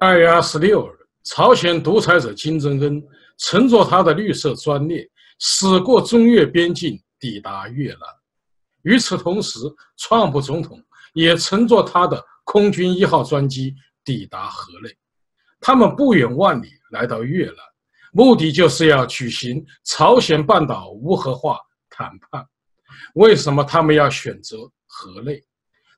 二月二十六日，朝鲜独裁者金正恩乘坐他的绿色专列驶过中越边境，抵达越南。与此同时，川普总统也乘坐他的空军一号专机抵达河内。他们不远万里来到越南，目的就是要举行朝鲜半岛无核化谈判。为什么他们要选择河内？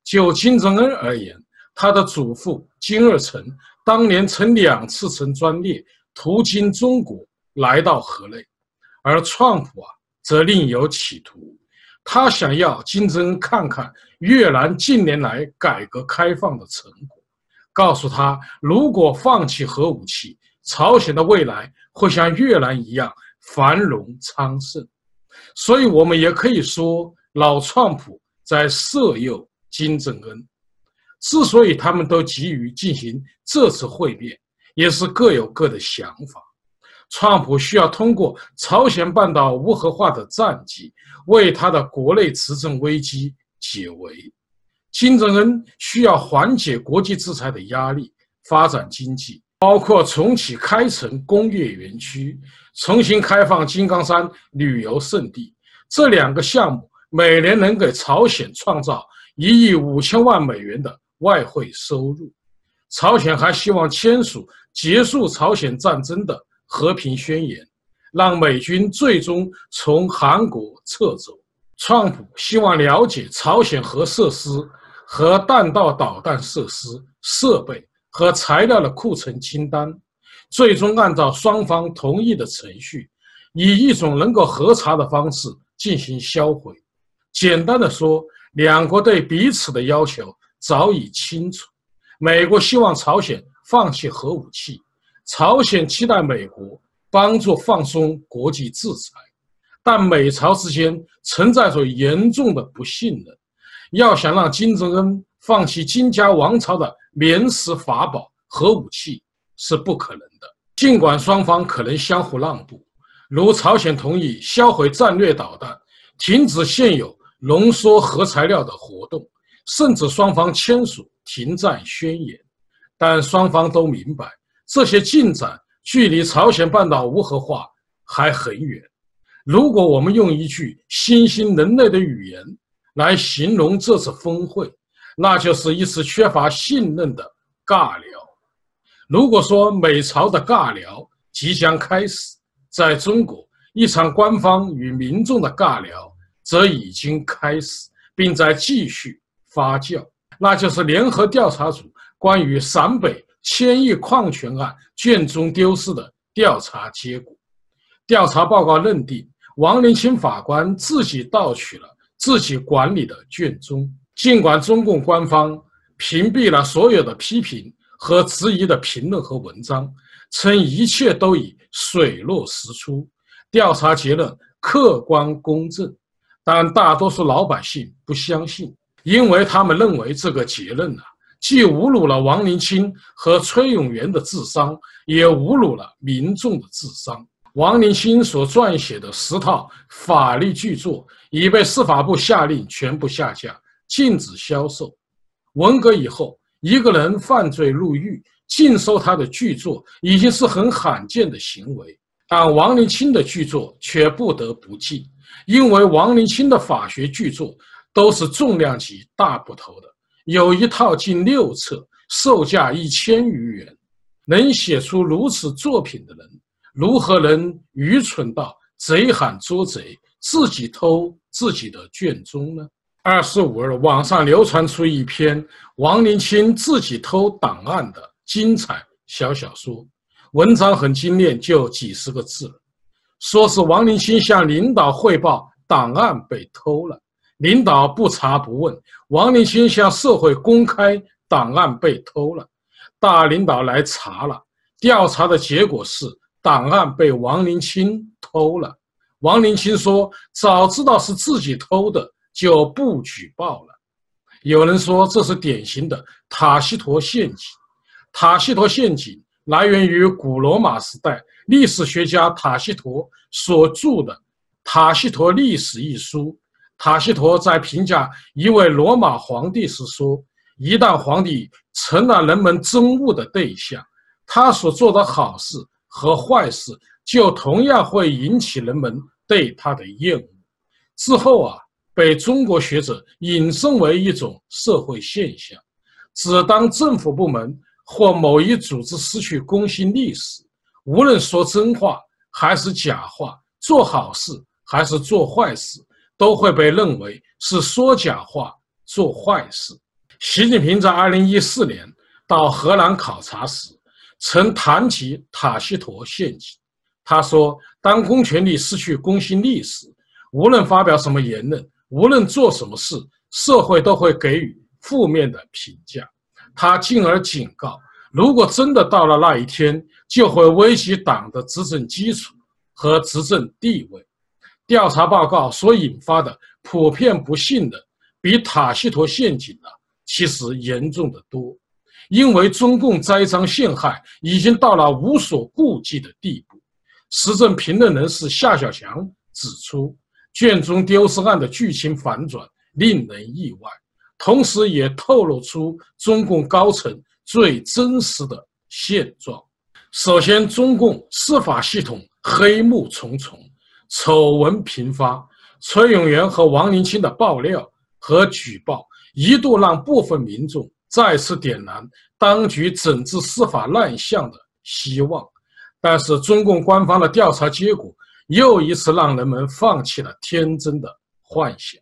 就金正恩而言，他的祖父金日成当年曾两次乘专列途经中国来到河内，而川普啊则另有企图，他想要金正恩看看越南近年来改革开放的成果，告诉他如果放弃核武器，朝鲜的未来会像越南一样繁荣昌盛。所以，我们也可以说，老川普在色诱金正恩。之所以他们都急于进行这次会面，也是各有各的想法。川普需要通过朝鲜半岛无核化的战绩，为他的国内执政危机解围；金正恩需要缓解国际制裁的压力，发展经济，包括重启开城工业园区。重新开放金刚山旅游胜地，这两个项目每年能给朝鲜创造一亿五千万美元的外汇收入。朝鲜还希望签署结束朝鲜战争的和平宣言，让美军最终从韩国撤走。川普希望了解朝鲜核设施和弹道导弹设施设备和材料的库存清单。最终按照双方同意的程序，以一种能够核查的方式进行销毁。简单的说，两国对彼此的要求早已清楚。美国希望朝鲜放弃核武器，朝鲜期待美国帮助放松国际制裁。但美朝之间存在着严重的不信任。要想让金正恩放弃金家王朝的免死法宝核武器，是不可能的。尽管双方可能相互让步，如朝鲜同意销毁战略导弹，停止现有浓缩核材料的活动，甚至双方签署停战宣言，但双方都明白这些进展距离朝鲜半岛无核化还很远。如果我们用一句新兴人类的语言来形容这次峰会，那就是一次缺乏信任的尬聊。如果说美朝的尬聊即将开始，在中国，一场官方与民众的尬聊则已经开始，并在继续发酵。那就是联合调查组关于陕北千亿矿权案卷宗丢失的调查结果。调查报告认定，王林清法官自己盗取了自己管理的卷宗。尽管中共官方屏蔽了所有的批评。和质疑的评论和文章，称一切都已水落石出，调查结论客观公正，但大多数老百姓不相信，因为他们认为这个结论啊，既侮辱了王林清和崔永元的智商，也侮辱了民众的智商。王林清所撰写的十套法律巨作已被司法部下令全部下架，禁止销售。文革以后。一个人犯罪入狱，禁收他的巨作已经是很罕见的行为，但王林清的巨作却不得不禁，因为王林清的法学巨作都是重量级大部头的，有一套近六册，售价一千余元。能写出如此作品的人，如何能愚蠢到贼喊捉贼，自己偷自己的卷宗呢？二十五日，网上流传出一篇王林清自己偷档案的精彩小小说，文章很精炼，就几十个字，说是王林清向领导汇报档案被偷了，领导不查不问，王林清向社会公开档案被偷了，大领导来查了，调查的结果是档案被王林清偷了，王林清说早知道是自己偷的。就不举报了。有人说这是典型的塔西佗陷阱。塔西佗陷阱来源于古罗马时代历史学家塔西佗所著的《塔西佗历史》一书。塔西佗在评价一位罗马皇帝时说：“一旦皇帝成了人们憎恶的对象，他所做的好事和坏事，就同样会引起人们对他的厌恶。之后啊，被中国学者引申为一种社会现象：只当政府部门或某一组织失去公信力时，无论说真话还是假话，做好事还是做坏事，都会被认为是说假话、做坏事。习近平在二零一四年到荷兰考察时，曾谈及塔西佗陷阱。他说：“当公权力失去公信力时，无论发表什么言论，无论做什么事，社会都会给予负面的评价。”他进而警告：“如果真的到了那一天，就会危及党的执政基础和执政地位。”调查报告所引发的普遍不信的，比塔西佗陷阱呢，其实严重的多。因为中共栽赃陷害已经到了无所顾忌的地步。时政评论人士夏小强指出，卷宗丢失案的剧情反转令人意外，同时也透露出中共高层最真实的现状。首先，中共司法系统黑幕重重，丑闻频发，崔永元和王林清的爆料和举报，一度让部分民众。再次点燃当局整治司法乱象的希望，但是中共官方的调查结果又一次让人们放弃了天真的幻想。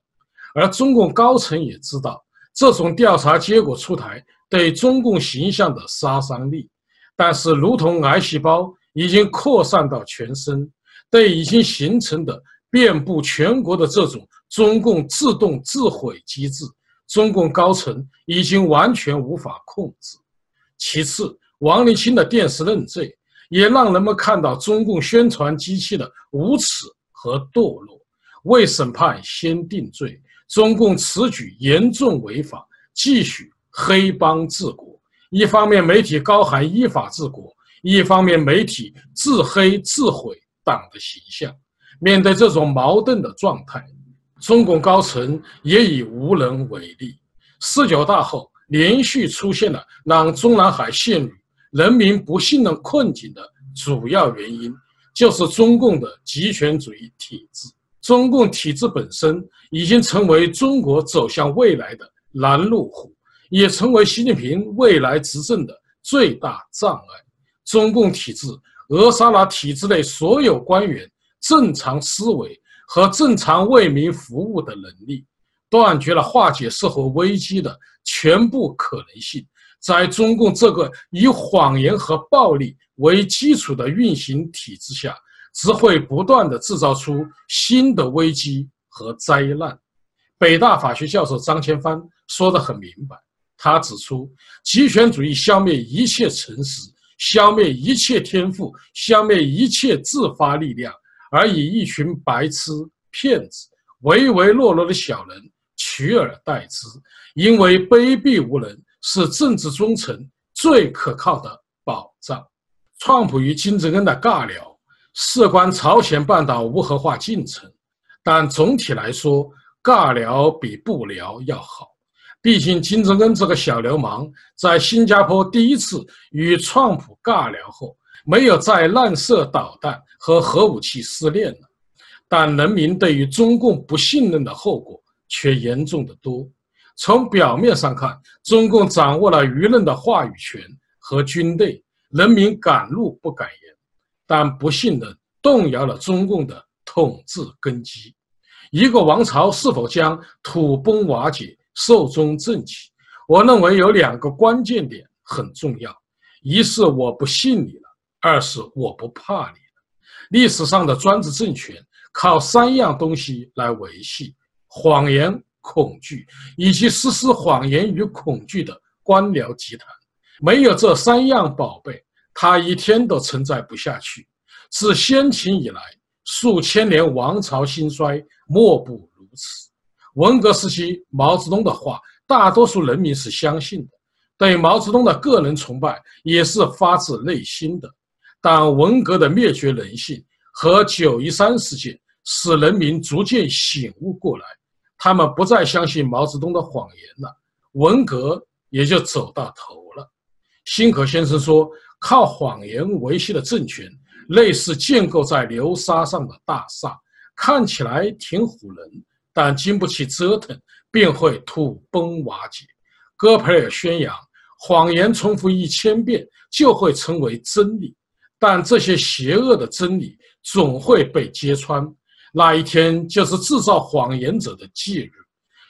而中共高层也知道这种调查结果出台对中共形象的杀伤力，但是如同癌细胞已经扩散到全身，对已经形成的遍布全国的这种中共自动自毁机制。中共高层已经完全无法控制。其次，王立清的电视认罪，也让人们看到中共宣传机器的无耻和堕落。未审判先定罪，中共此举严重违法，继续黑帮治国。一方面，媒体高喊依法治国；一方面，媒体自黑自毁党的形象。面对这种矛盾的状态，中共高层也已无能为力。十九大后，连续出现了让中南海陷入人民不信任困境的主要原因，就是中共的极权主义体制。中共体制本身已经成为中国走向未来的拦路虎，也成为习近平未来执政的最大障碍。中共体制扼杀了体制内所有官员正常思维。和正常为民服务的能力，断绝了化解社会危机的全部可能性。在中共这个以谎言和暴力为基础的运行体制下，只会不断的制造出新的危机和灾难。北大法学教授张千帆说得很明白，他指出，极权主义消灭一切诚实，消灭一切天赋，消灭一切自发力量。而以一群白痴、骗子、唯唯诺诺的小人取而代之，因为卑鄙无能是政治忠诚最可靠的保障。创普与金正恩的尬聊事关朝鲜半岛无核化进程，但总体来说，尬聊比不聊要好。毕竟，金正恩这个小流氓在新加坡第一次与川普尬聊后。没有再滥射导弹和核武器试炼了，但人民对于中共不信任的后果却严重的多。从表面上看，中共掌握了舆论的话语权和军队，人民敢怒不敢言，但不信任动摇了中共的统治根基。一个王朝是否将土崩瓦解、寿终正寝？我认为有两个关键点很重要：一是我不信你了。二是我不怕你了。历史上的专制政权靠三样东西来维系：谎言、恐惧，以及实施谎言与恐惧的官僚集团。没有这三样宝贝，它一天都存在不下去。自先秦以来，数千年王朝兴衰，莫不如此。文革时期，毛泽东的话，大多数人民是相信的，对毛泽东的个人崇拜也是发自内心的。但文革的灭绝人性和九一三事件使人民逐渐醒悟过来，他们不再相信毛泽东的谎言了，文革也就走到头了。辛可先生说：“靠谎言维系的政权，类似建构在流沙上的大厦，看起来挺唬人，但经不起折腾便会土崩瓦解。戈培尔宣扬，谎言重复一千遍就会成为真理，但这些邪恶的真理总会被揭穿，那一天就是制造谎言者的忌日，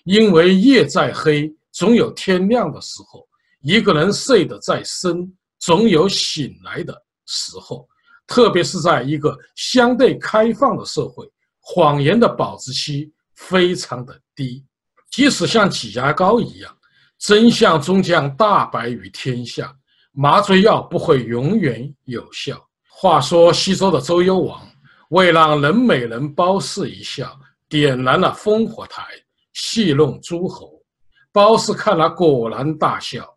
因为夜再黑，总有天亮的时候；一个人睡得再深，总有醒来的时候。特别是在一个相对开放的社会，谎言的保质期非常的低，即使像挤牙膏一样。真相终将大白于天下，麻醉药不会永远有效。话说西周的周幽王，为让人美人褒姒一笑，点燃了烽火台，戏弄诸侯。褒姒看了果然大笑，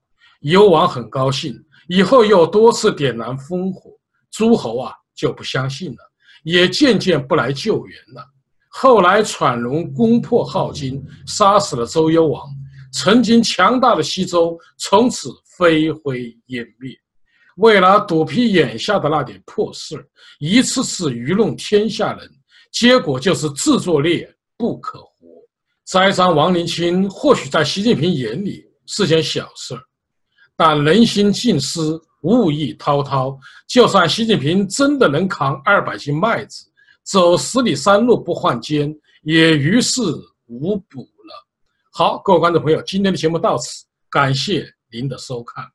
幽王很高兴，以后又多次点燃烽火，诸侯啊就不相信了，也渐渐不来救援了。后来犬戎攻破镐京，杀死了周幽王。曾经强大的西周从此飞灰烟灭。为了躲避眼下的那点破事，一次次愚弄天下人，结果就是自作孽不可活。栽赃王林清或许在习近平眼里是件小事，但人心尽失，物意滔滔。就算习近平真的能扛二百斤麦子，走十里山路不换肩，也于事无补了。好，各位观众朋友，今天的节目到此，感谢您的收看。